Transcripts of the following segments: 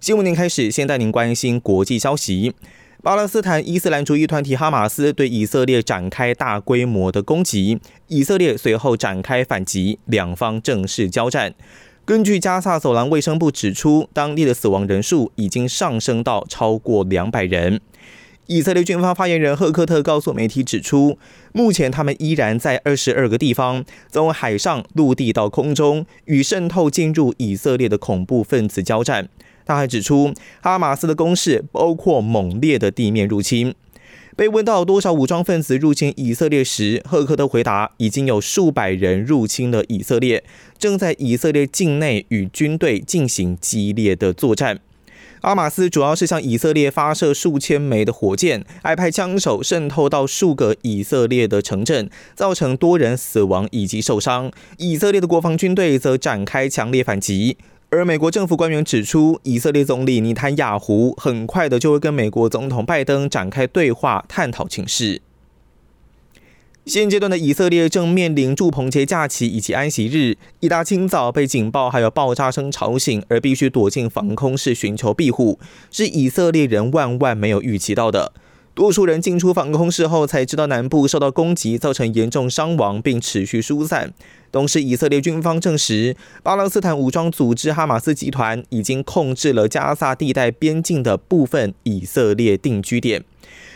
新闻您开始，先带您关心国际消息。巴勒斯坦伊斯兰主义团体哈马斯对以色列展开大规模的攻击，以色列随后展开反击，两方正式交战。根据加萨走廊卫生部指出，当地的死亡人数已经上升到超过两百人。以色列军方发言人赫克特告诉媒体指出，目前他们依然在二十二个地方，从海上、陆地到空中，与渗透进入以色列的恐怖分子交战。他还指出，哈马斯的攻势包括猛烈的地面入侵。被问到多少武装分子入侵以色列时，赫克特回答：已经有数百人入侵了以色列，正在以色列境内与军队进行激烈的作战。阿马斯主要是向以色列发射数千枚的火箭，还派枪手渗透到数个以色列的城镇，造成多人死亡以及受伤。以色列的国防军队则展开强烈反击。而美国政府官员指出，以色列总理尼坦雅胡很快的就会跟美国总统拜登展开对话，探讨情势。现阶段的以色列正面临祝棚节假期以及安息日，一大清早被警报还有爆炸声吵醒，而必须躲进防空室寻求庇护，是以色列人万万没有预期到的。多数人进出防空室后，才知道南部受到攻击，造成严重伤亡，并持续疏散。同时，以色列军方证实，巴勒斯坦武装组织哈马斯集团已经控制了加萨地带边境的部分以色列定居点。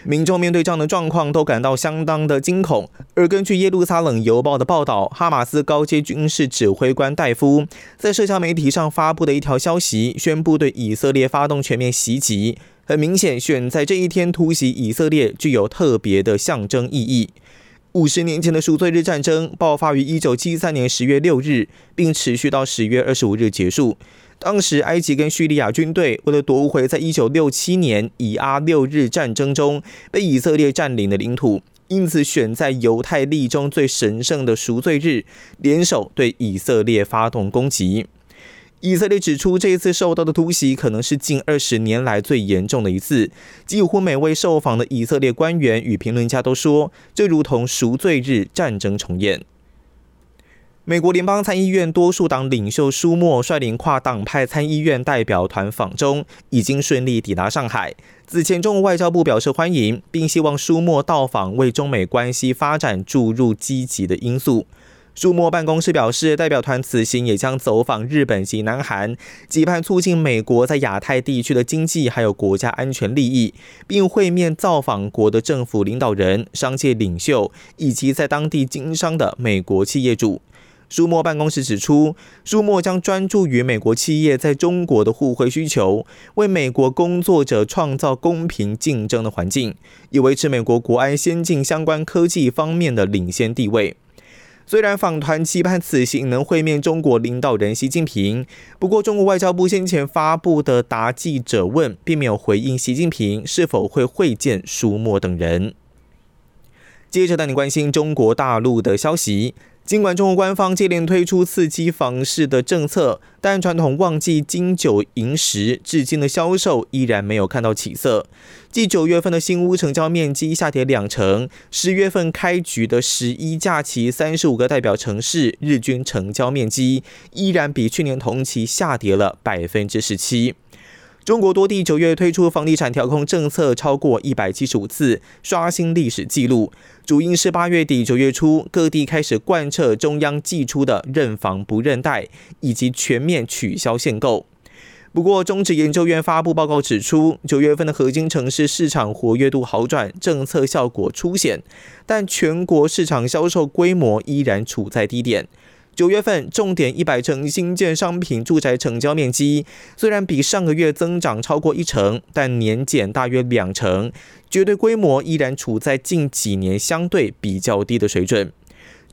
民众面对这样的状况，都感到相当的惊恐。而根据耶路撒冷邮报的报道，哈马斯高阶军事指挥官戴夫在社交媒体上发布的一条消息，宣布对以色列发动全面袭击。很明显，选在这一天突袭以色列，具有特别的象征意义。五十年前的赎罪日战争爆发于一九七三年十月六日，并持续到十月二十五日结束。当时，埃及跟叙利亚军队为了夺回在一九六七年以阿六日战争中被以色列占领的领土，因此选在犹太历中最神圣的赎罪日，联手对以色列发动攻击。以色列指出，这一次受到的突袭可能是近二十年来最严重的一次。几乎每位受访的以色列官员与评论家都说，这如同赎罪日战争重演。美国联邦参议院多数党领袖舒默率领跨党派参议院代表团访中，已经顺利抵达上海。此前，中国外交部表示欢迎，并希望舒默到访为中美关系发展注入积极的因素。舒默办公室表示，代表团此行也将走访日本及南韩，期盼促进美国在亚太地区的经济还有国家安全利益，并会面造访国的政府领导人、商界领袖以及在当地经商的美国企业主。舒默办公室指出，舒默将专注于美国企业在中国的互惠需求，为美国工作者创造公平竞争的环境，以维持美国国安先进相关科技方面的领先地位。虽然访团期盼此行能会面中国领导人习近平，不过中国外交部先前发布的答记者问并没有回应习近平是否会会见舒默等人。接着带你关心中国大陆的消息。尽管中国官方接连推出刺激房市的政策，但传统旺季金九银十至今的销售依然没有看到起色。继九月份的新屋成交面积下跌两成，十月份开局的十一假期三十五个代表城市日均成交面积依然比去年同期下跌了百分之十七。中国多地九月推出房地产调控政策超过一百七十五次，刷新历史纪录。主因是八月底九月初，各地开始贯彻中央寄出的认房不认贷，以及全面取消限购。不过，中指研究院发布报告指出，九月份的核心城市市场活跃度好转，政策效果初显，但全国市场销售规模依然处在低点。九月份重点一百城新建商品住宅成交面积虽然比上个月增长超过一成，但年减大约两成，绝对规模依然处在近几年相对比较低的水准。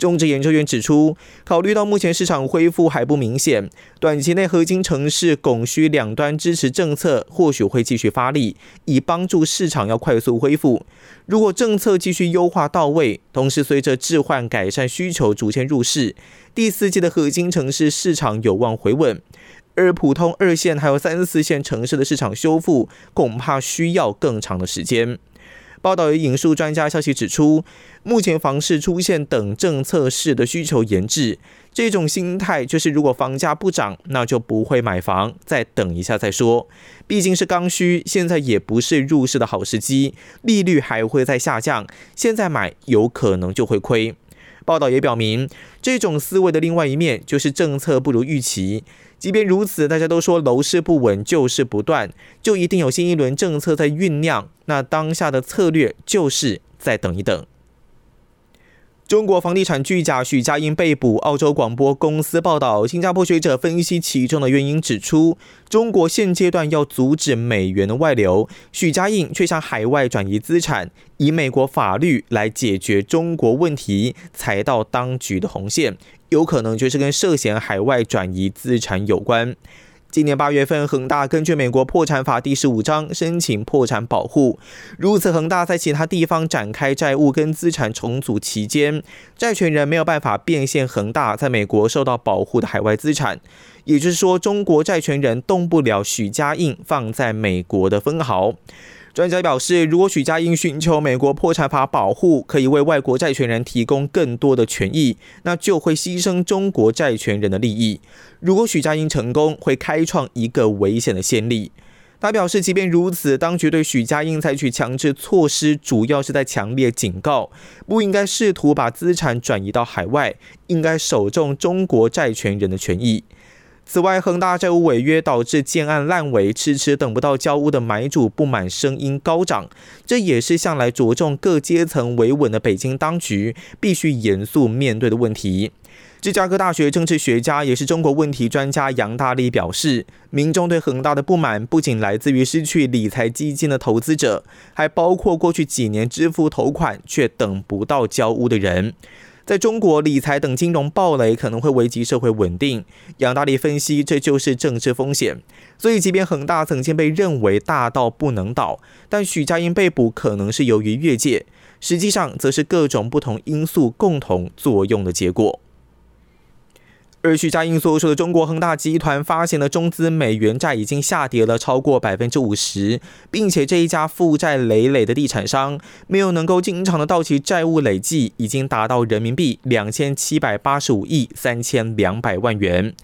中植研究院指出，考虑到目前市场恢复还不明显，短期内核心城市供需两端支持政策或许会继续发力，以帮助市场要快速恢复。如果政策继续优化到位，同时随着置换改善需求逐渐入市，第四季的核心城市市场有望回稳。而普通二线还有三四线城市的市场修复，恐怕需要更长的时间。报道也引述专家消息指出，目前房市出现等政策式的需求延滞，这种心态就是如果房价不涨，那就不会买房，再等一下再说。毕竟是刚需，现在也不是入市的好时机，利率还会再下降，现在买有可能就会亏。报道也表明，这种思维的另外一面就是政策不如预期。即便如此，大家都说楼市不稳，旧事不断，就一定有新一轮政策在酝酿。那当下的策略就是再等一等。中国房地产巨贾许家印被捕。澳洲广播公司报道，新加坡学者分析其中的原因，指出中国现阶段要阻止美元的外流，许家印却向海外转移资产，以美国法律来解决中国问题，踩到当局的红线，有可能就是跟涉嫌海外转移资产有关。今年八月份，恒大根据美国破产法第十五章申请破产保护。如此，恒大在其他地方展开债务跟资产重组期间，债权人没有办法变现恒大在美国受到保护的海外资产。也就是说，中国债权人动不了许家印放在美国的分毫。专家表示，如果许家印寻求美国破产法保护，可以为外国债权人提供更多的权益，那就会牺牲中国债权人的利益。如果许家印成功，会开创一个危险的先例。他表示，即便如此，当局对许家印采取强制措施，主要是在强烈警告，不应该试图把资产转移到海外，应该守重中国债权人的权益。此外，恒大债务违约导致建案烂尾，迟迟等不到交屋的买主不满声音高涨。这也是向来着重各阶层维稳的北京当局必须严肃面对的问题。芝加哥大学政治学家也是中国问题专家杨大力表示，民众对恒大的不满不仅来自于失去理财基金的投资者，还包括过去几年支付头款却等不到交屋的人。在中国，理财等金融暴雷可能会危及社会稳定。杨大力分析，这就是政治风险。所以，即便恒大曾经被认为大到不能倒，但许家印被捕可能是由于越界，实际上则是各种不同因素共同作用的结果。而徐家印所说的中国恒大集团发行的中资美元债已经下跌了超过百分之五十，并且这一家负债累累的地产商没有能够经常的到期债务累计已经达到人民币两千七百八十五亿三千两百万元。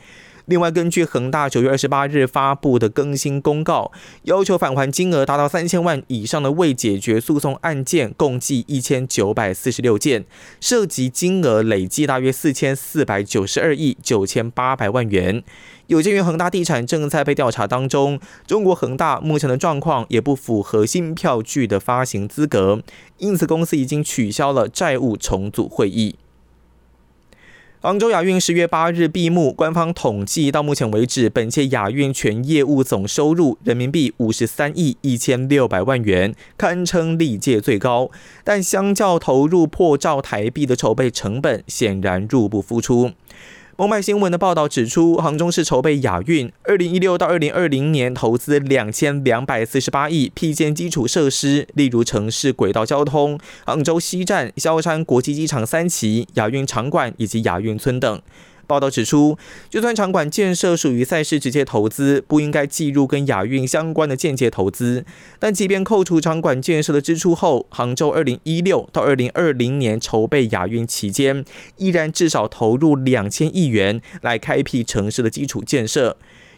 另外，根据恒大九月二十八日发布的更新公告，要求返还金额达到三千万以上的未解决诉讼案件，共计一千九百四十六件，涉及金额累计大约四千四百九十二亿九千八百万元。有鉴于恒大地产正在被调查当中，中国恒大目前的状况也不符合新票据的发行资格，因此公司已经取消了债务重组会议。杭州亚运十月八日闭幕，官方统计到目前为止，本届亚运全业务总收入人民币五十三亿一千六百万元，堪称历届最高。但相较投入破兆台币的筹备成本，显然入不敷出。澎湃新闻的报道指出，杭州市筹备亚运，二零一六到二零二零年投资两千两百四十八亿，辟建基础设施，例如城市轨道交通、杭州西站、萧山国际机场三期、亚运场馆以及亚运村等。报道指出，就算场馆建设属于赛事直接投资，不应该计入跟亚运相关的间接投资。但即便扣除场馆建设的支出后，杭州二零一六到二零二零年筹备亚运期间，依然至少投入两千亿元来开辟城市的基础建设。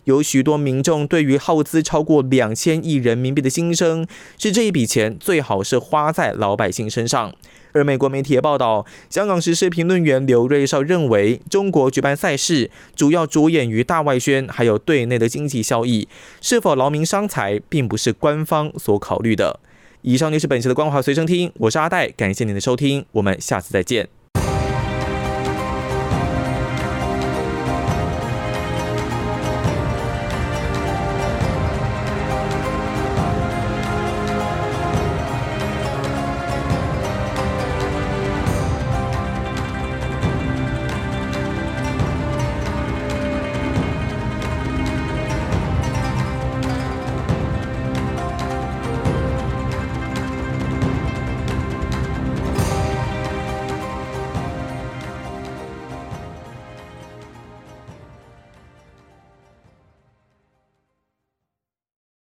有许多民众对于耗资超过两千亿人民币的心声，是这一笔钱最好是花在老百姓身上。而美国媒体也报道，香港时事评论员刘瑞绍认为，中国举办赛事主要着眼于大外宣，还有对内的经济效益，是否劳民伤财，并不是官方所考虑的。以上就是本期的光华随身听，我是阿戴，感谢您的收听，我们下次再见。